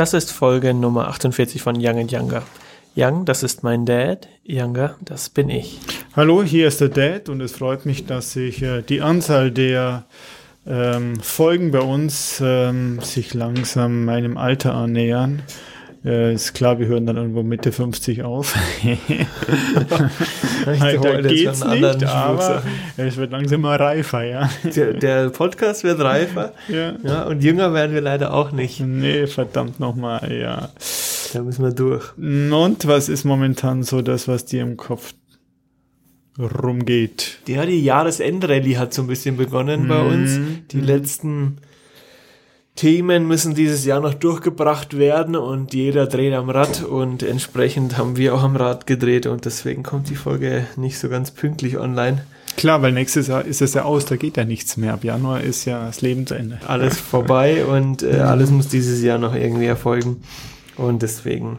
Das ist Folge Nummer 48 von Young and Younger. Young, das ist mein Dad. Younger, das bin ich. Hallo, hier ist der Dad und es freut mich, dass sich äh, die Anzahl der ähm, Folgen bei uns ähm, sich langsam meinem Alter annähern. Äh, ist klar, wir hören dann irgendwo Mitte 50 auf. Alter geht's nicht, aber es wird langsam mal reifer, ja. Der, der Podcast wird reifer. ja. ja. Und jünger werden wir leider auch nicht. Nee, verdammt nochmal, ja. Da müssen wir durch. Und was ist momentan so das, was dir im Kopf rumgeht? Ja, die Jahresendrallye hat so ein bisschen begonnen bei uns. Mhm. Die letzten Themen müssen dieses Jahr noch durchgebracht werden und jeder dreht am Rad und entsprechend haben wir auch am Rad gedreht und deswegen kommt die Folge nicht so ganz pünktlich online. Klar, weil nächstes Jahr ist es ja aus, da geht ja nichts mehr. Ab Januar ist ja das Leben zu Ende. Alles vorbei und äh, alles muss dieses Jahr noch irgendwie erfolgen und deswegen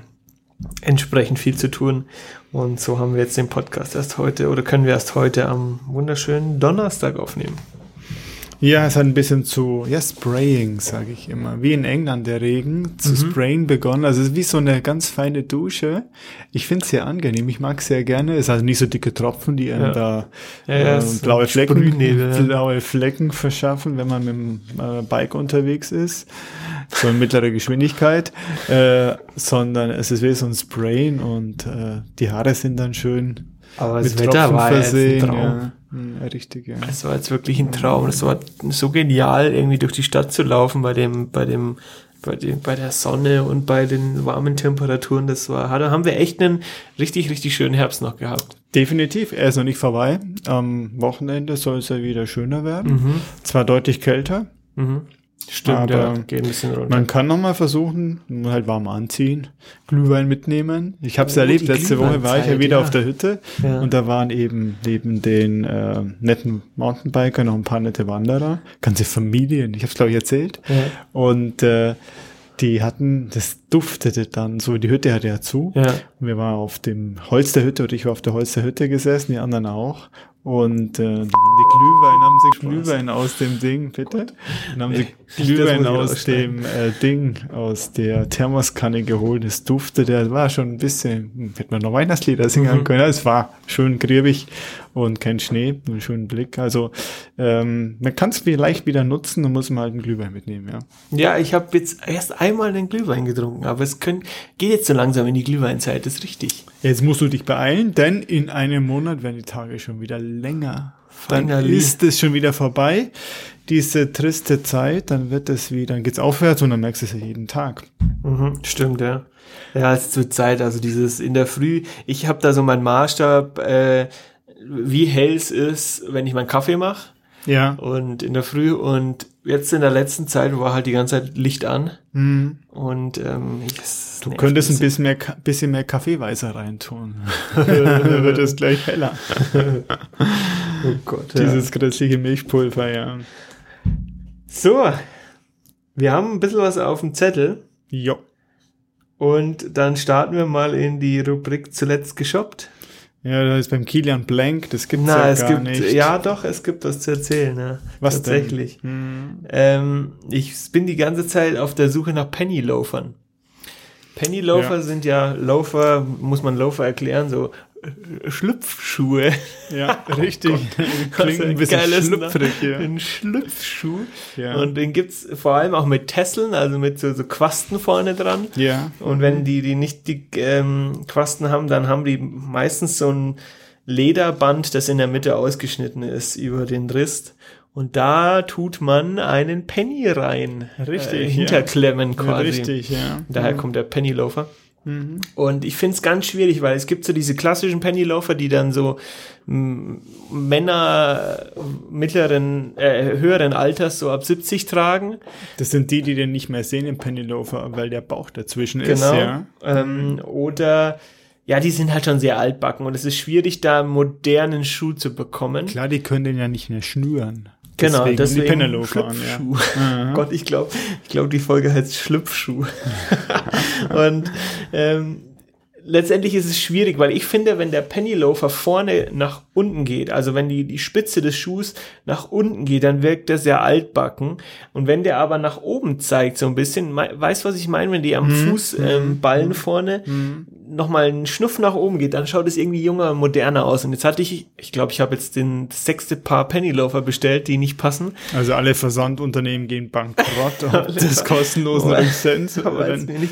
entsprechend viel zu tun und so haben wir jetzt den Podcast erst heute oder können wir erst heute am wunderschönen Donnerstag aufnehmen. Ja, es hat ein bisschen zu, ja, Spraying, sage ich immer. Wie in England der Regen, zu sprayen begonnen. Also es ist wie so eine ganz feine Dusche. Ich finde es sehr angenehm. Ich mag es sehr gerne. Es hat nicht so dicke Tropfen, die einem Ja. da Ja, ja, äh, blaue Flecken, ja. blaue Flecken verschaffen, wenn man mit dem äh, Bike unterwegs ist. So in mittlerer Geschwindigkeit. Äh, sondern es ist wie so ein Sprayen und äh, die Haare sind dann schön Aber das mit Wetter Tropfen war ja versehen. Traum. Ja. Richtig, ja. Es war jetzt wirklich ein Traum. Es war so genial, irgendwie durch die Stadt zu laufen bei dem, bei dem, bei dem, bei der Sonne und bei den warmen Temperaturen. Das war, da haben wir echt einen richtig, richtig schönen Herbst noch gehabt. Definitiv, er ist noch nicht vorbei. Am Wochenende soll es ja wieder schöner werden. Mhm. Zwar deutlich kälter. Mhm. Stimmt, Aber ja, geht ein bisschen runter. Man kann noch mal versuchen, nur halt warm anziehen, Glühwein mitnehmen. Ich habe es Oh, erlebt, letzte Woche war ich ja wieder ja. auf der Hütte Ja. und da waren eben neben den äh, netten Mountainbiker noch ein paar nette Wanderer, ganze Familien, ich habe es glaube ich erzählt. Ja. Und äh, die hatten, das duftete dann so, die Hütte hatte ja zu. Ja. Und wir waren auf dem Holz der Hütte oder ich war auf der Holz der Hütte gesessen, die anderen auch. Und äh, dann haben die Glühwein, haben sie Glühwein aus dem Ding, bitte? Dann haben sie Glühwein aus dem äh, Ding, aus der Thermoskanne geholt. Es duftete, das war schon ein bisschen, hätte man noch Weihnachtslieder singen Mhm. können. Es war schön griebig und kein Schnee, einen schönen Blick. Also ähm, man kann es vielleicht wieder nutzen, dann muss man halt einen Glühwein mitnehmen, ja. Ja, ich habe jetzt erst einmal den Glühwein getrunken, aber es können, geht jetzt so langsam in die Glühweinzeit, das ist richtig. Jetzt musst du dich beeilen, denn in einem Monat werden die Tage schon wieder länger. Dann Finally. ist es schon wieder vorbei, diese triste Zeit, dann wird es wieder, dann geht's aufwärts und dann merkst du es ja jeden Tag. Mhm, stimmt, ja. Ja, es ist zur Zeit, also dieses in der Früh, ich habe da so meinen Maßstab, äh, wie hell es ist, wenn ich meinen Kaffee mache Ja. und in der Früh und jetzt in der letzten Zeit war halt die ganze Zeit Licht an Hm. und ähm, Du könntest ein bisschen. mehr, bisschen mehr Kaffeeweißer reintun. dann wird es gleich heller. Oh Gott, ja. Dieses grässliche Milchpulver, ja. So, wir haben ein bisschen was auf dem Zettel Jo. und dann starten wir mal in die Rubrik zuletzt geshoppt. Ja, das ist beim Kilian Blank, das gibt's Na, ja es gar gibt, nicht. ja doch, es gibt was zu erzählen, ja. Was Tatsächlich. Denn? Hm. Ähm, ich bin die ganze Zeit auf der Suche nach Penny-Loafern. Penny-Loafer Ja. sind ja Loafer, muss man Loafer erklären, so Schlüpfschuhe. Ja, richtig. Klingt Also ein bisschen schlüpfrig, ja. Ein Schlüpfschuh. Ja. Und den gibt's vor allem auch mit Tesseln, also mit so, so Quasten vorne dran. Ja. Und wenn die, die nicht die ähm, Quasten haben, dann haben die meistens so ein Lederband, das in der Mitte ausgeschnitten ist über den Rist. Und da tut man einen Penny rein. Richtig, Äh, hinterklemmen Ja, quasi. richtig, ja. Daher kommt der Penny Loafer. Mhm. Und ich find's ganz schwierig, weil es gibt so diese klassischen Penny Loafer, die dann so Männer mittleren, äh, höheren Alters so ab 70 tragen. Das sind die, die den nicht mehr sehen im Pennyloafer, weil der Bauch dazwischen ist, Genau. ja. Ähm, oder ja, die sind halt schon sehr altbacken und es ist schwierig, da einen modernen Schuh zu bekommen. Klar, die können den ja nicht mehr schnüren. Genau, deswegen, deswegen die Pennyloafer an, ja. Schlüpfschuh. Aha. Gott, ich glaube, ich glaube, die Folge heißt Schlüpfschuh. und ähm, letztendlich ist es schwierig, weil ich finde, wenn der Penny Loafer vorne nach unten geht, also wenn die, die Spitze des Schuhs nach unten geht, dann wirkt der sehr altbacken. Und wenn der aber nach oben zeigt, so ein bisschen, weißt was ich meine, wenn die am mhm. Fußballen ähm, vorne mhm. nochmal einen Schnuff nach oben geht, dann schaut es irgendwie junger, moderner aus. Und jetzt hatte ich, ich glaube, ich habe jetzt den sechste Paar Penny Loafer bestellt, die nicht passen. Also alle Versandunternehmen gehen bankrott und das kostenlosen Lizenz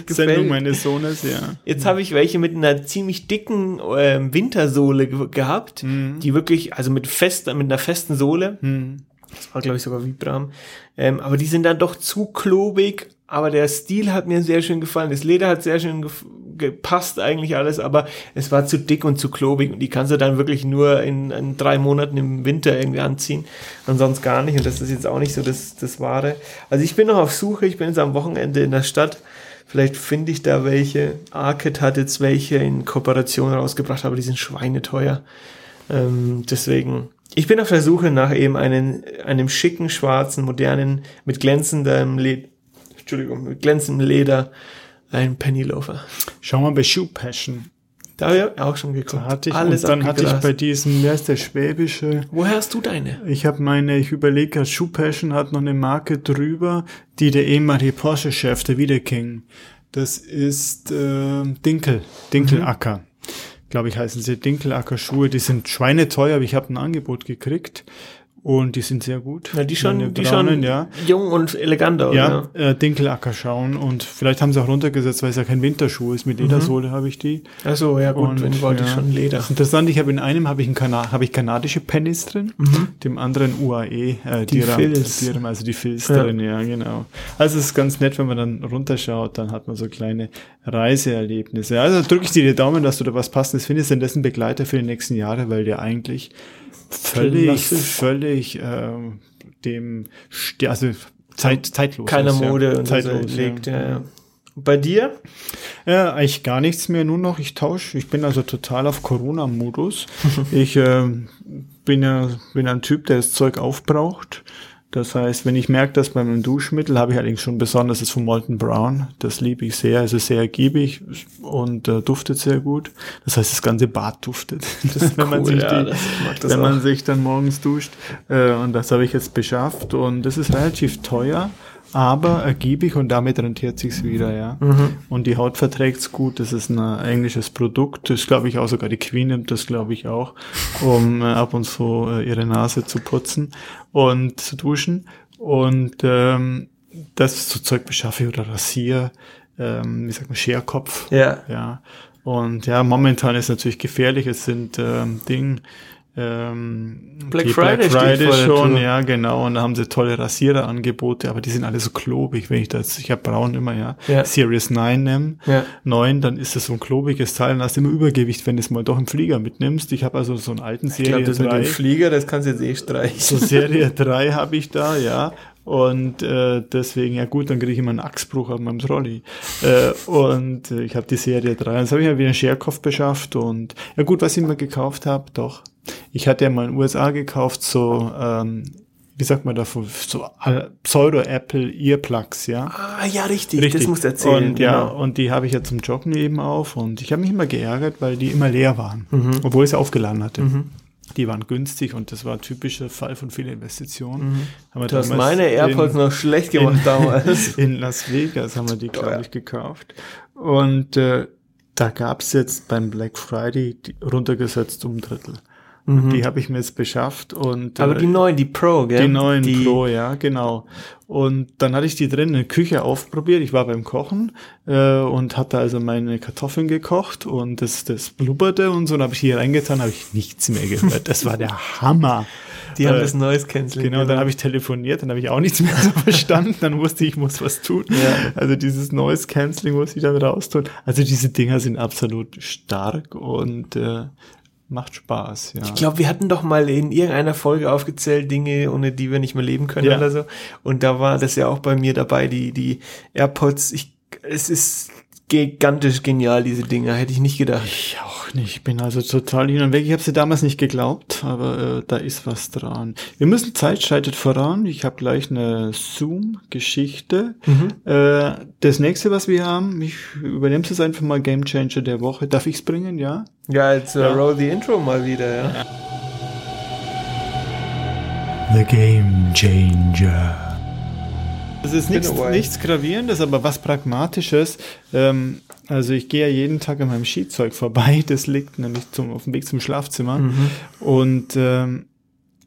Sendung meines Sohnes, ja. Jetzt habe ich welche mit einer ziemlich dicken äh, Wintersohle ge gehabt, mhm. die wirklich, also mit fest, mit einer festen Sohle. Mhm. Das war, glaube ich, sogar Vibram. Ähm, aber die sind dann doch zu klobig. Aber der Stil hat mir sehr schön gefallen. Das Leder hat sehr schön gepasst eigentlich alles, aber es war zu dick und zu klobig und die kannst du dann wirklich nur in, in drei Monaten im Winter irgendwie anziehen und sonst gar nicht und das ist jetzt auch nicht so das, das Wahre. Also ich bin noch auf Suche, ich bin jetzt am Wochenende in der Stadt Vielleicht finde ich da welche. Arcade hat jetzt welche in Kooperation rausgebracht, aber die sind schweineteuer. Ähm, deswegen, ich bin auf der Suche nach eben einen, einem schicken, schwarzen, modernen, mit glänzendem Leder, Entschuldigung, mit glänzendem Leder, ein Pennyloafer. Schau mal bei Shoe Passion. Da habe ich auch schon geguckt. Da hatte ich, Alles und dann hatte ich bei diesem, wer ist der schwäbische? Woher hast du deine? Ich habe meine, ich überlege, Shoe Passion hat noch eine Marke drüber, die der ehemalige Porsche-Chef, der Wiederking. Das ist äh, Dinkel, Dinkelacker. Mhm. Glaube ich heißen sie Dinkelacker-Schuhe. Die sind schweineteuer, aber ich habe ein Angebot gekriegt. Und die sind sehr gut. Ja, die schon, die schon ja. jung und eleganter. Ja, ja. Äh, Dinkelacker schauen und vielleicht haben sie auch runtergesetzt, weil es ja kein Winterschuh ist. Mit mhm. Ledersohle mhm. habe ich die. Also ja gut, und, wenn wollte ja. schon Leder. interessant, ich habe in einem habe ich, ein Kana habe ich kanadische Pennies drin, mhm. dem anderen UAE, äh, die, die Filz. Die, also die Filz ja. drin, ja genau. Also es ist ganz nett, wenn man dann runterschaut, dann hat man so kleine Reiseerlebnisse. Also drücke ich dir die Daumen, dass du da was Passendes findest, denn das ist ein Begleiter für die nächsten Jahre, weil der eigentlich völlig, völlig äh, dem, also Zeit, zeitlos. Keine Mode ja. und zeitlos legt, ja. ja. Bei dir? Ja, eigentlich gar nichts mehr, nur noch ich tausche. Ich bin also total auf Corona-Modus. ich äh, bin ja bin ein Typ, der das Zeug aufbraucht. Das heißt, wenn ich merke, dass bei meinem Duschmittel habe ich allerdings schon besonders das von Molten Brown. Das liebe ich sehr. Also sehr ergiebig und äh, duftet sehr gut. Das heißt, das ganze Bad duftet. Das, wenn cool, man sich, ja, die, wenn man sich dann morgens duscht. Äh, und das habe ich jetzt beschafft. Und das ist relativ teuer aber ergiebig und damit rentiert sich's wieder, ja. Mhm. Und die Haut verträgt's gut. Das ist ein englisches Produkt. Das glaube ich auch sogar die Queen nimmt das glaube ich auch, um äh, ab und zu äh, ihre Nase zu putzen und zu duschen. Und ähm, das so Zeug beschaffe oder Rasier, ähm, wie sagt man, Scherkopf. Ja. Ja. Und ja, momentan ist natürlich gefährlich. Es sind ähm, Dinge ähm, Black Friday, Black Friday schon, ja genau. Und da haben sie tolle Rasiererangebote, aber die sind alle so klobig, wenn ich das, ich habe braun immer, ja, ja. Series 9 nehme, ja. 9, dann ist das so ein klobiges Teil und hast immer Übergewicht, wenn du es mal doch im Flieger mitnimmst. Ich habe also so einen alten Serie ich glaub, das 3. Mit dem Flieger, das kannst du jetzt eh streichen. So Serie 3 habe ich da, ja. Und äh, deswegen, ja gut, dann kriege ich immer einen Achsbruch auf meinem Trolley. äh, und äh, ich habe die Serie 3. Jetzt habe ich ja wieder einen Scherkopf beschafft und ja gut, was ich mir gekauft habe, doch. Ich hatte ja mal in den USA gekauft, so, ähm, wie sagt man davon, so Pseudo-Apple Earplugs, ja. Ah, ja, richtig, richtig. das musst du erzählen. Und, genau. ja, und die habe ich ja zum Joggen eben auf und ich habe mich immer geärgert, weil die immer leer waren, mhm. obwohl ich sie aufgeladen hatte. Mhm. Die waren günstig und das war ein typischer Fall von vielen Investitionen. Mhm. du hast meine AirPods in, noch schlecht gemacht in, damals. In Las Vegas haben wir die, glaube ich, gekauft. Und äh, da gab's jetzt beim Black Friday runtergesetzt um ein Drittel. Mhm. Die habe ich mir jetzt beschafft und aber äh, die neuen, die Pro, gell? Die neuen die Pro, ja, genau. Und dann hatte ich die drin in der Küche aufprobiert. Ich war beim Kochen äh, und hatte also meine Kartoffeln gekocht und das, das blubberte und so. Und habe ich hier reingetan, habe ich nichts mehr gehört. Das war der Hammer. Die haben äh, das Noise Cancelling. Genau, dann habe ich telefoniert, dann habe ich auch nichts mehr so verstanden. Dann wusste ich, ich muss was tun. Ja. Also dieses Noise Cancelling muss ich dann raus tun. Also diese Dinger sind absolut stark und äh, macht Spaß, ja. Ich glaube, wir hatten doch mal in irgendeiner Folge aufgezählt Dinge, ohne die wir nicht mehr leben können ja. oder so. Und da war das ja auch bei mir dabei, die, die AirPods. Ich, es ist gigantisch genial, diese Dinger. Hätte ich nicht gedacht. Ich auch nicht. Ich bin also total hin und weg. Ich habe sie damals nicht geglaubt, aber äh, da ist was dran. Wir müssen Zeit schreitet voran. Ich habe gleich eine Zoom-Geschichte. Mhm. Äh, das nächste, was wir haben, ich übernehme es einfach mal Game Changer der Woche. Darf ich es bringen, ja? Ja, jetzt uh, ja. roll the intro mal wieder, ja. ja. The Game Changer. Es ist nichts, nichts Gravierendes, aber was Pragmatisches. Ähm, also ich gehe ja jeden Tag an meinem Skizeug vorbei. Das liegt nämlich zum, auf dem Weg zum Schlafzimmer. Mhm. Und ähm,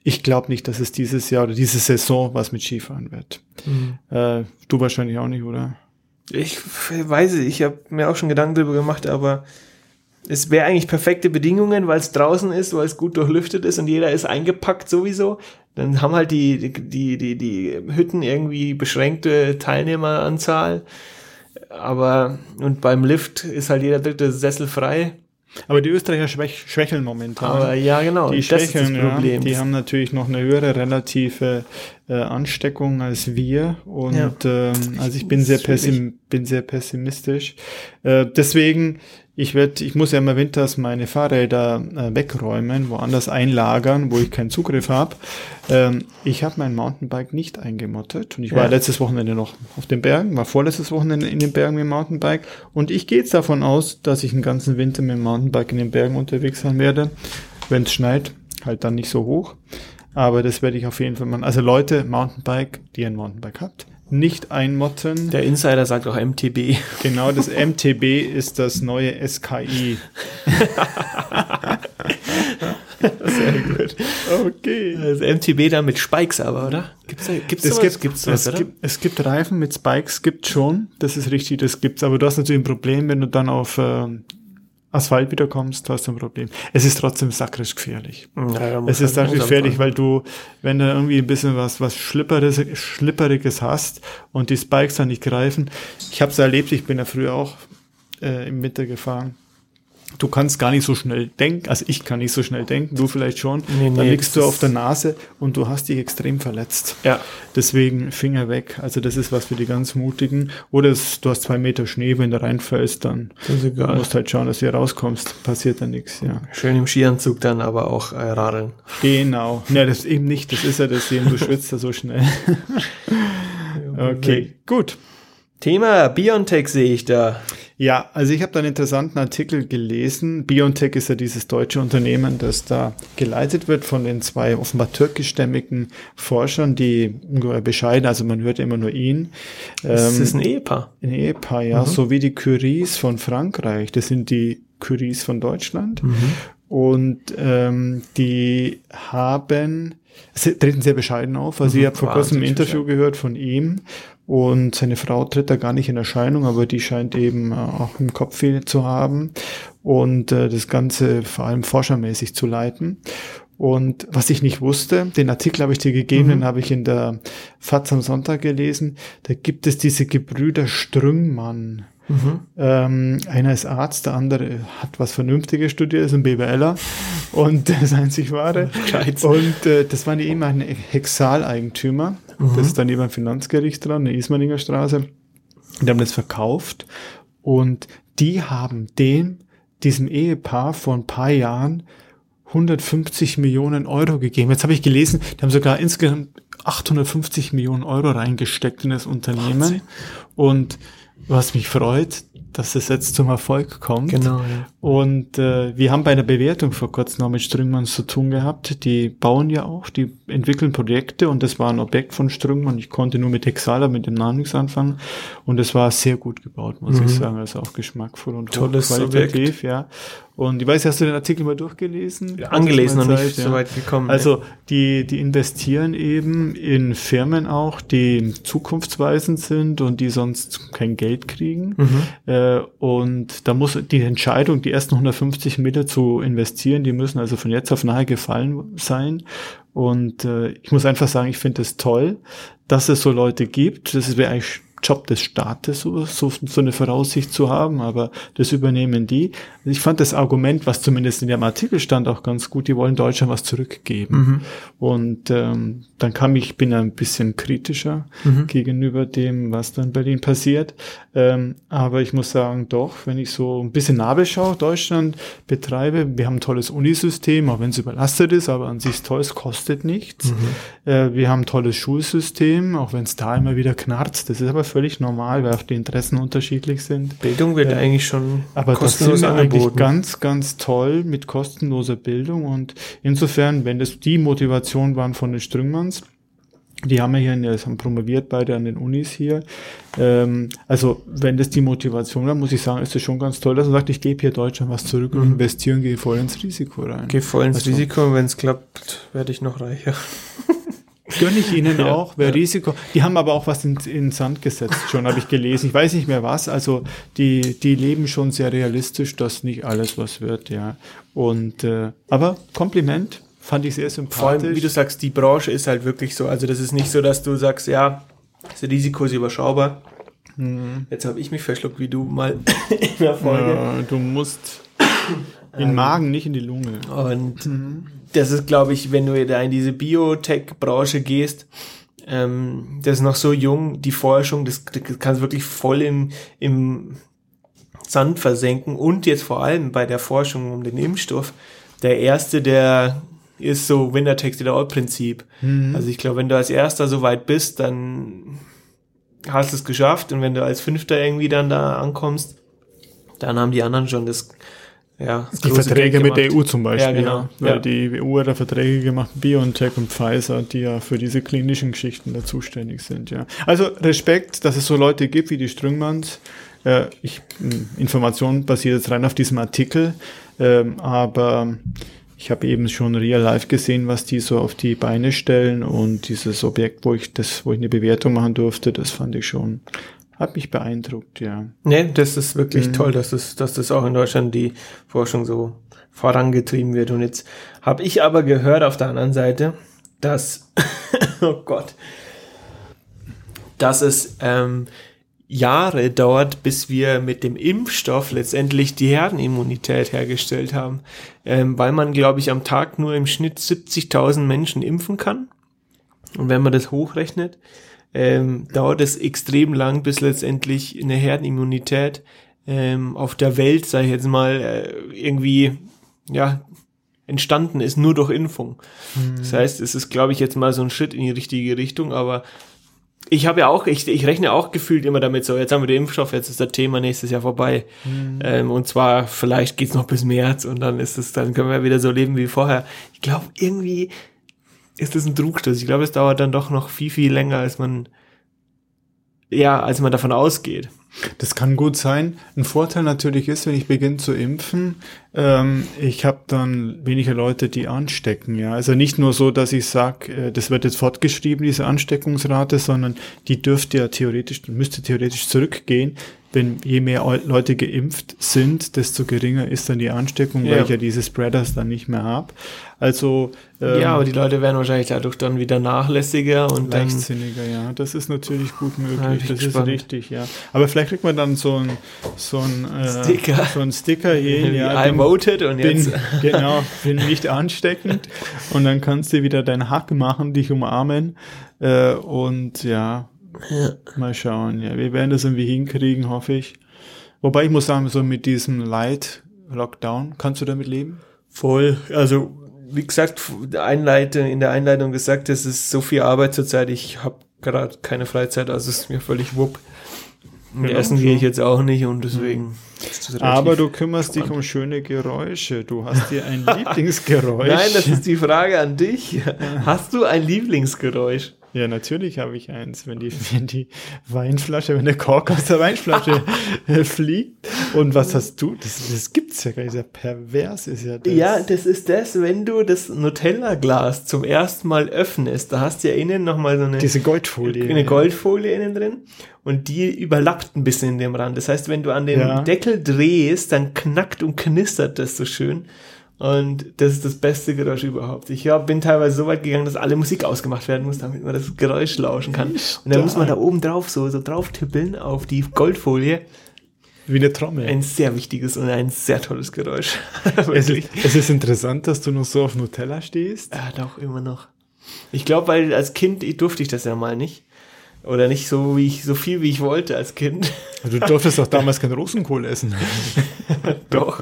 ich glaube nicht, dass es dieses Jahr oder diese Saison was mit Skifahren wird. Mhm. Äh, du wahrscheinlich auch nicht, oder? Ich weiß es, ich habe mir auch schon Gedanken darüber gemacht, aber es wäre eigentlich perfekte Bedingungen, weil es draußen ist, weil es gut durchlüftet ist und jeder ist eingepackt sowieso. Dann haben halt die, die, die, die Hütten irgendwie beschränkte Teilnehmeranzahl. Aber, und beim Lift ist halt jeder dritte Sessel frei. Aber die Österreicher schwäch, schwächeln momentan. Aber ja, genau. Die schwächeln, ja, die haben natürlich noch eine höhere relative äh, Ansteckung als wir. Und ja. ähm, also ich bin sehr, pessim, bin sehr pessimistisch. Äh, deswegen ich werde, ich muss ja immer winters meine Fahrräder äh, wegräumen, woanders einlagern, wo ich keinen Zugriff habe. Ähm, ich habe mein Mountainbike nicht eingemottet und ich ja. war letztes Wochenende noch auf den Bergen, war vorletztes Wochenende in den Bergen mit dem Mountainbike und ich gehe jetzt davon aus, dass ich den ganzen Winter mit dem Mountainbike in den Bergen unterwegs sein werde. Wenn es schneit, halt dann nicht so hoch. Aber das werde ich auf jeden Fall machen. Also Leute, Mountainbike, die ein Mountainbike habt, nicht einmotten. Der Insider sagt auch MTB. Genau, das MTB ist das neue SKI. Sehr gut. Okay. Das MTB da mit Spikes aber, oder? Gibt's da, gibt's es gibt, gibt's sowas, es, gibt, es gibt Reifen mit Spikes, gibt schon. Das ist richtig, das gibt's. Aber du hast natürlich ein Problem, wenn du dann auf äh, Asphalt wiederkommst, hast du ein Problem. Es ist trotzdem sakrisch gefährlich. Ja, es ist halt sakrisch gefährlich, weil du, wenn du irgendwie ein bisschen was, was Schlipperiges, Schlipperiges hast und die Spikes dann nicht greifen. Ich habe es erlebt, ich bin ja früher auch äh, im Winter gefahren du kannst gar nicht so schnell denken, also ich kann nicht so schnell denken, du vielleicht schon. Nee, nee, dann liegst du auf der Nase und du hast dich extrem verletzt. Ja. Deswegen Finger weg. Also das ist was für die ganz Mutigen. Oder es, du hast zwei Meter Schnee, wenn du reinfällst, dann du musst halt schauen, dass du hier rauskommst. Passiert dann nichts, ja. Schön im Skianzug dann aber auch äh, radeln. Genau. Ja, das eben nicht. Das ist ja das eben, du schwitzt da so schnell. okay, gut. Thema Biontech sehe ich da. Ja, also ich habe da einen interessanten Artikel gelesen. Biontech ist ja dieses deutsche Unternehmen, das da geleitet wird von den zwei offenbar türkischstämmigen Forschern, die bescheiden, also man hört immer nur ihn. Das ähm, ist ein Ehepaar. Ein Ehepaar, ja, mhm. so wie die Curies von Frankreich. Das sind die Curies von Deutschland. Mhm. Und ähm, die haben, sie treten sehr bescheiden auf. Also mhm, ich habe vor kurzem ein Interview gehört von ihm und seine Frau tritt da gar nicht in Erscheinung, aber die scheint eben äh, auch im Kopf viel zu haben und äh, das Ganze vor allem forschermäßig zu leiten. Und was ich nicht wusste, den Artikel habe ich dir gegeben, mhm. den habe ich in der FAZ am Sonntag gelesen, da gibt es diese Gebrüder Strüngmann. Mhm. Ähm, einer ist Arzt, der andere hat was Vernünftiges studiert, ist ein BWLer und das einzig wahre. Und äh, das waren die ehemaligen Hexaleigentümer. Mhm. Das ist dann eben ein Finanzgericht dran, eine Ismaninger Straße. Die haben das verkauft und die haben dem, diesem Ehepaar vor ein paar Jahren 150 Millionen Euro gegeben. Jetzt habe ich gelesen, die haben sogar insgesamt 850 Millionen Euro reingesteckt in das Unternehmen. Wahnsinn. Und was mich freut, dass es jetzt zum Erfolg kommt. Genau. Ja. Und äh, wir haben bei der Bewertung vor kurzem noch mit Strüngmann zu tun gehabt. Die bauen ja auch, die entwickeln Projekte und das war ein Objekt von Strüngmann. Ich konnte nur mit Hexala, mit dem Namen nichts anfangen. Und es war sehr gut gebaut, muss mhm. ich sagen. Also auch geschmackvoll und Tolles qualitativ, Objekt. ja. Und ich weiß, hast du den Artikel mal durchgelesen? Ja, angelesen und nicht ja. so weit gekommen. Also die, die investieren eben in Firmen auch, die zukunftsweisend sind und die sonst kein Geld kriegen. Mhm. Äh, und da muss die Entscheidung, die ersten 150 Meter zu investieren, die müssen also von jetzt auf nahe gefallen sein. Und äh, ich muss einfach sagen, ich finde es toll, dass es so Leute gibt. Das wäre eigentlich Job des Staates, so, so, so eine Voraussicht zu haben, aber das übernehmen die. Ich fand das Argument, was zumindest in dem Artikel stand, auch ganz gut. Die wollen Deutschland was zurückgeben. Mhm. Und ähm, dann kam ich, bin ein bisschen kritischer mhm. gegenüber dem, was dann in Berlin passiert. Ähm, aber ich muss sagen, doch, wenn ich so ein bisschen Nabelschau Deutschland betreibe, wir haben ein tolles Unisystem, auch wenn es überlastet ist, aber an sich ist toll, es kostet nichts. Mhm. Äh, wir haben ein tolles Schulsystem, auch wenn es da immer wieder knarzt. Das ist aber völlig normal, weil auch die Interessen unterschiedlich sind. Bildung wird äh, eigentlich schon aber kostenlos das angeboten. eigentlich ganz, ganz toll mit kostenloser Bildung und insofern, wenn das die Motivation waren von den Strüngmanns, die haben ja hier, das haben promoviert beide an den Unis hier. Ähm, also wenn das die Motivation war, muss ich sagen, ist das schon ganz toll, dass man sagt, ich gebe hier Deutschland was zurück und mhm. investiere und gehe voll ins Risiko rein. Gehe voll ins also, Risiko und wenn es klappt, werde ich noch reicher. Gönne ich ihnen ja, auch, wer ja. Risiko. Die haben aber auch was in, in Sand gesetzt, schon habe ich gelesen. Ich weiß nicht mehr was. Also die, die leben schon sehr realistisch, dass nicht alles was wird, ja. Und äh, aber Kompliment, fand ich sehr sympathisch. Vor allem, wie du sagst, die Branche ist halt wirklich so. Also das ist nicht so, dass du sagst, ja, das Risiko ist überschaubar. Mhm. Jetzt habe ich mich verschluckt, wie du mal in der Folge. Ja, du musst in den Magen, nicht in die Lunge. Und mhm das ist, glaube ich, wenn du da in diese Biotech-Branche gehst, ähm, das ist noch so jung, die Forschung, das, das kannst wirklich voll im, im Sand versenken und jetzt vor allem bei der Forschung um den Impfstoff, der erste, der ist so Winner takes it all Prinzip. Mhm. Also ich glaube, wenn du als erster so weit bist, dann hast du es geschafft und wenn du als fünfter irgendwie dann da ankommst, dann haben die anderen schon das ja, die Verträge mit der EU zum Beispiel. Ja, genau. Ja, weil die EU hat da Verträge gemacht, BioNTech und Pfizer, die ja für diese klinischen Geschichten da zuständig sind. Ja. Also Respekt, dass es so Leute gibt wie die Strüngmanns. Äh, ich, hm, Information basiert jetzt rein auf diesem Artikel, ähm, aber ich habe eben schon real life gesehen, was die so auf die Beine stellen und dieses Objekt, wo ich das, wo ich eine Bewertung machen durfte, das fand ich schon hat mich beeindruckt, ja. Ne, das ist wirklich mhm. toll, dass das, dass das auch in Deutschland die Forschung so vorangetrieben wird. Und jetzt habe ich aber gehört auf der anderen Seite, dass, oh Gott, dass es ähm, Jahre dauert, bis wir mit dem Impfstoff letztendlich die Herdenimmunität hergestellt haben, ähm, weil man, glaube ich, am Tag nur im Schnitt 70.000 Menschen impfen kann. Und wenn man das hochrechnet, ähm, dauert es extrem lang, bis letztendlich eine Herdenimmunität ähm, auf der Welt, sage ich jetzt mal, äh, irgendwie ja entstanden ist, nur durch Impfung. Mhm. Das heißt, es ist, glaube ich, jetzt mal so ein Schritt in die richtige Richtung, aber ich habe ja auch, ich, ich rechne auch gefühlt immer damit, so jetzt haben wir den Impfstoff, jetzt ist das Thema nächstes Jahr vorbei. Mhm. Ähm, und zwar, vielleicht geht's noch bis März und dann ist es, dann können wir wieder so leben wie vorher. Ich glaube, irgendwie ist das ein Trugschluss. Ich glaube, es dauert dann doch noch viel, viel länger, als man, ja, als man davon ausgeht. Das kann gut sein. Ein Vorteil natürlich ist, wenn ich beginne zu impfen, ähm, ich habe dann weniger Leute, die anstecken. Ja, also nicht nur so, dass ich sage, äh, das wird jetzt fortgeschrieben, diese Ansteckungsrate, sondern die dürfte ja theoretisch, müsste theoretisch zurückgehen, wenn je mehr Leute geimpft sind, desto geringer ist dann die Ansteckung, ja. weil ich ja diese Spreaders dann nicht mehr habe. Also ähm, ja, aber die Leute werden wahrscheinlich dadurch dann wieder nachlässiger und leichtsinniger. Dann, ja, das ist natürlich gut möglich. Das gespannt. ist richtig, ja. Aber vielleicht kriegt man dann so ein so ein äh, Sticker, so ein Sticker hier. ja, I voted und bin, jetzt genau bin nicht ansteckend und dann kannst du wieder deinen Hack machen, dich umarmen äh, und ja ja. Mal schauen, ja. Wir werden das irgendwie hinkriegen, hoffe ich. Wobei ich muss sagen, so mit diesem Light Lockdown, kannst du damit leben? Voll. Also, wie gesagt, Einleitung, in der Einleitung gesagt, es ist so viel Arbeit zurzeit. Ich habe gerade keine Freizeit, also ist mir völlig wupp. Genau, Essen gehe ich jetzt auch nicht und deswegen. Aber du kümmerst spannend. dich um schöne Geräusche. Du hast dir ein Lieblingsgeräusch. Nein, das ist die Frage an dich. Hast du ein Lieblingsgeräusch? Ja, natürlich habe ich eins, wenn die, wenn die Weinflasche, wenn der Kork aus der Weinflasche fliegt. Und was hast du? Das, das gibt's ja gar nicht. Das ist ja pervers ist ja das. Ja, das ist das, wenn du das Nutella-Glas zum ersten Mal öffnest, da hast du ja innen nochmal so eine. Diese Goldfolie. Eine Goldfolie innen drin. Und die überlappt ein bisschen in dem Rand. Das heißt, wenn du an den ja. Deckel drehst, dann knackt und knistert das so schön. Und das ist das beste Geräusch überhaupt. Ich hab, bin teilweise so weit gegangen, dass alle Musik ausgemacht werden muss, damit man das Geräusch lauschen kann. Und dann muss man da oben drauf so, so drauf tippeln auf die Goldfolie. Wie eine Trommel. Ein sehr wichtiges und ein sehr tolles Geräusch. es, ist, es ist interessant, dass du noch so auf Nutella stehst. Ja, doch, immer noch. Ich glaube, weil als Kind durfte ich das ja mal nicht. Oder nicht so wie ich, so viel wie ich wollte als Kind. Du durftest doch damals kein Rosenkohl essen. doch.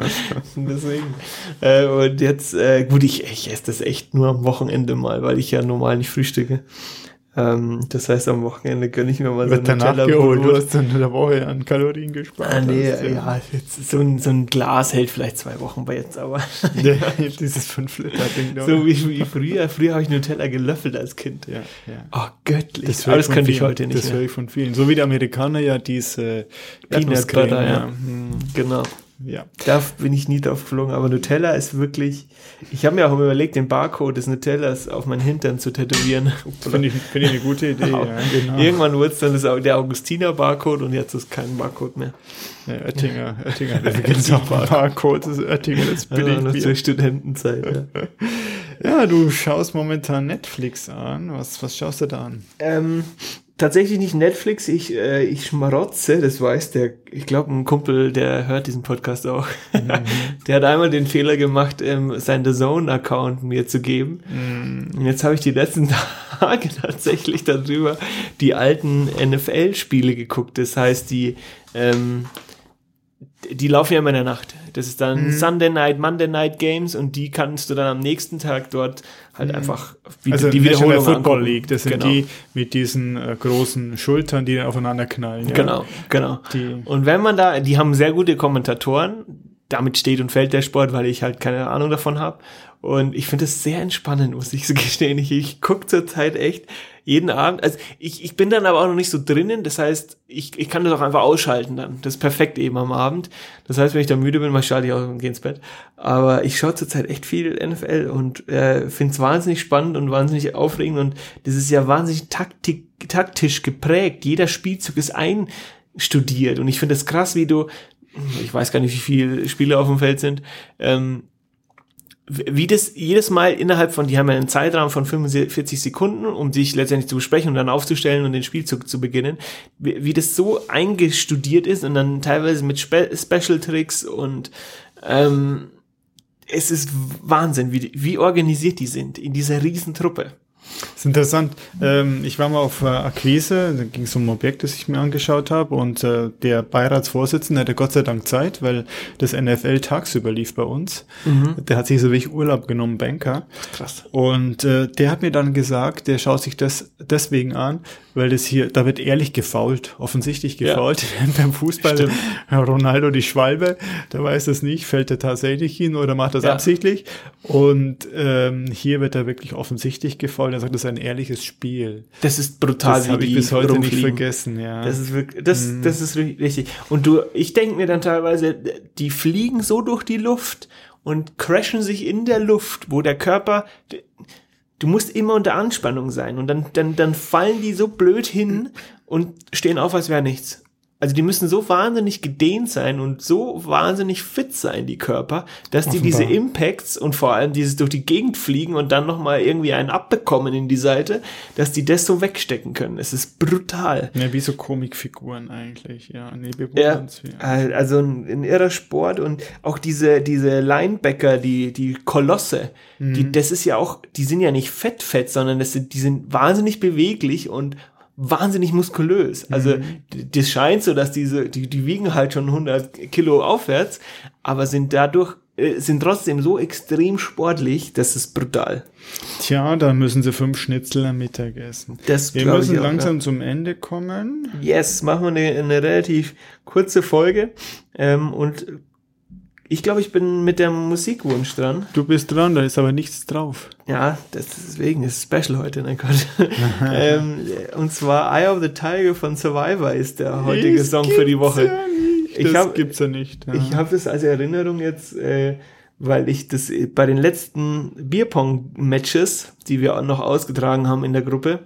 Deswegen. Äh, und jetzt, äh, gut, ich, ich esse das echt nur am Wochenende mal, weil ich ja normal nicht frühstücke. Ähm, das heißt, am Wochenende gönne ich mir mal Wird so eine Nutella geholt. Du hast in der Woche an Kalorien gespart. Ah, nee, hast, ja, ja so, ein, so ein Glas hält vielleicht zwei Wochen bei jetzt, aber. ja, dieses 5 Liter Ding. So wie, wie früher. Früher habe ich Nutella gelöffelt als Kind. Ja, ja. Oh, göttlich. Das aber das könnte ich heute nicht. Das höre ich von vielen. So wie die Amerikaner ja diese Peanut Butter, ja. Hm, genau. Ja. Da bin ich nie drauf geflogen, aber Nutella ist wirklich. Ich habe mir auch überlegt, den Barcode des Nutellas auf meinen Hintern zu tätowieren. Finde ich, find ich eine gute Idee. ja, genau. Irgendwann wurde es dann das, der Augustiner Barcode und jetzt ist kein Barcode mehr. Ja, Oettinger, Oettinger, da gibt es auch Barcode, das ist Oettinger, das bin ja, ich noch zur Studentenzeit. Ja. ja, du schaust momentan Netflix an. Was, was schaust du da an? Ähm, tatsächlich nicht Netflix, ich, äh, ich schmarotze, das weiß der, ich glaube, ein Kumpel, der hört diesen Podcast auch. Mhm. der hat einmal den Fehler gemacht, ähm, seinen The Zone-Account mir zu geben. Mhm. Und jetzt habe ich die letzten Tage tatsächlich darüber die alten NFL-Spiele geguckt. Das heißt, die, ähm, die laufen ja immer in der Nacht. Das ist dann mhm. Sunday Night, Monday Night Games und die kannst du dann am nächsten Tag dort halt mhm. einfach wie, also die Wiederholung National Football angucken. League, das sind genau. die mit diesen äh, großen Schultern, die aufeinander knallen. Ja. Genau, genau. Die. Und wenn man da, die haben sehr gute Kommentatoren, damit steht und fällt der Sport, weil ich halt keine Ahnung davon habe. Und ich finde es sehr entspannend, muss ich so gestehen. Ich, ich gucke zurzeit echt jeden Abend. Also ich, ich bin dann aber auch noch nicht so drinnen. Das heißt, ich, ich kann das auch einfach ausschalten dann. Das ist perfekt eben am Abend. Das heißt, wenn ich da müde bin, ich schalte ich aus und gehe ins Bett. Aber ich schaue zurzeit echt viel NFL und äh, finde es wahnsinnig spannend und wahnsinnig aufregend. Und das ist ja wahnsinnig taktik, taktisch geprägt. Jeder Spielzug ist einstudiert. Und ich finde es krass, wie du, ich weiß gar nicht, wie viele Spiele auf dem Feld sind, ähm, wie das jedes Mal innerhalb von, die haben ja einen Zeitraum von 45 Sekunden, um sich letztendlich zu besprechen und dann aufzustellen und den Spielzug zu beginnen, wie, wie das so eingestudiert ist und dann teilweise mit Spe Special Tricks und ähm, es ist Wahnsinn, wie, wie organisiert die sind in dieser Riesentruppe. Das ist interessant. Ähm, ich war mal auf äh, Akquise, da ging es um ein Objekt, das ich mir angeschaut habe und äh, der Beiratsvorsitzende hatte Gott sei Dank Zeit, weil das NFL tagsüber lief bei uns. Mhm. Der hat sich so wie ich Urlaub genommen, Banker. Krass. Und äh, der hat mir dann gesagt, der schaut sich das deswegen an, weil das hier, da wird ehrlich gefault, offensichtlich gefault. Ja. Beim Fußball, Stimmt. Ronaldo die Schwalbe, der weiß das nicht, fällt er tatsächlich hin oder macht das ja. absichtlich. Und ähm, hier wird er wirklich offensichtlich gefault. Er sagt, das ist ein ehrliches Spiel. Das ist brutal. Das habe ich bis heute rumfliegen. nicht vergessen, ja. Das ist wirklich, das, mhm. das ist richtig. Und du, ich denke mir dann teilweise, die fliegen so durch die Luft und crashen sich in der Luft, wo der Körper, du musst immer unter Anspannung sein und dann, dann, dann fallen die so blöd hin und stehen auf, als wäre nichts. Also die müssen so wahnsinnig gedehnt sein und so wahnsinnig fit sein, die Körper, dass Offenbar. die diese Impacts und vor allem dieses durch die Gegend fliegen und dann nochmal irgendwie einen abbekommen in die Seite, dass die das so wegstecken können. Es ist brutal. Ja, wie so Comicfiguren eigentlich, ja. Nee, ja also ein, ein, irrer Sport und auch diese, diese Linebacker, die, die Kolosse, mhm. die, das ist ja auch, die sind ja nicht fett, fett, sondern das sind, die sind wahnsinnig beweglich und wahnsinnig muskulös. Also mhm. das scheint so, dass diese, die, die wiegen halt schon 100 Kilo aufwärts, aber sind dadurch äh, sind trotzdem so extrem sportlich, das ist brutal. Tja, da müssen sie fünf Schnitzel am Mittag essen. Das wir müssen auch, langsam ja. zum Ende kommen. Yes, machen wir eine, eine relativ kurze Folge ähm, und ich glaube, ich bin mit der Musikwunsch dran. Du bist dran, da ist aber nichts drauf. Ja, deswegen ist es Special heute, mein Gott. ähm, und zwar Eye of the Tiger von Survivor ist der heutige das Song für die Woche. Ja nicht. Ich das hab, gibt's ja nicht. Ja. Ich habe das als Erinnerung jetzt, äh, weil ich das bei den letzten Bierpong-Matches, die wir noch ausgetragen haben in der Gruppe,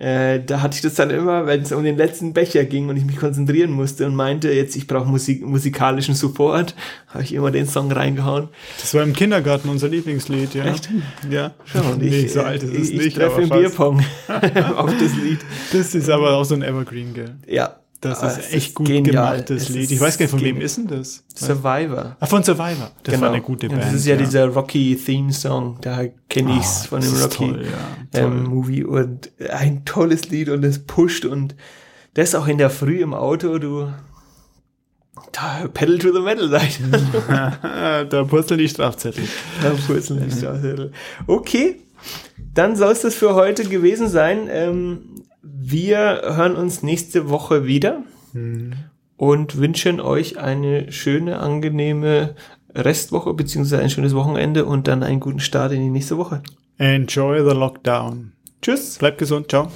äh, da hatte ich das dann immer, wenn es um den letzten Becher ging und ich mich konzentrieren musste und meinte, jetzt ich brauche Musik, musikalischen Support, habe ich immer den Song reingehauen. Das war im Kindergarten unser Lieblingslied, ja. Echt? Ja. Schau, nee, ich, so alt ist es ich, nicht. Ich treffe im. Bierpong auf das Lied. Das ist aber auch so ein Evergreen, gell? Ja. Das aber ist echt gut genial. gemachtes Es Lied. ist Ich weiß gar nicht, von wem ist denn das? Survivor. Ah, von Survivor. Das Genau. war eine gute Ja, Band. Das ist ja, dieser Rocky-Theme-Song, da kenne ich's Ah, von dem ist Rocky toll, ja. ähm, und ein tolles Lied und es pusht und das auch in der Früh im Auto, du da Pedal to the Metal seid. da purzeln die Strafzettel. Da purzeln die Strafzettel. Okay, dann soll es das für heute gewesen sein. Ähm, wir hören uns nächste Woche wieder und wünschen euch eine schöne, angenehme Restwoche beziehungsweise ein schönes Wochenende und dann einen guten Start in die nächste Woche. Enjoy the lockdown. Tschüss. Bleibt gesund. Ciao.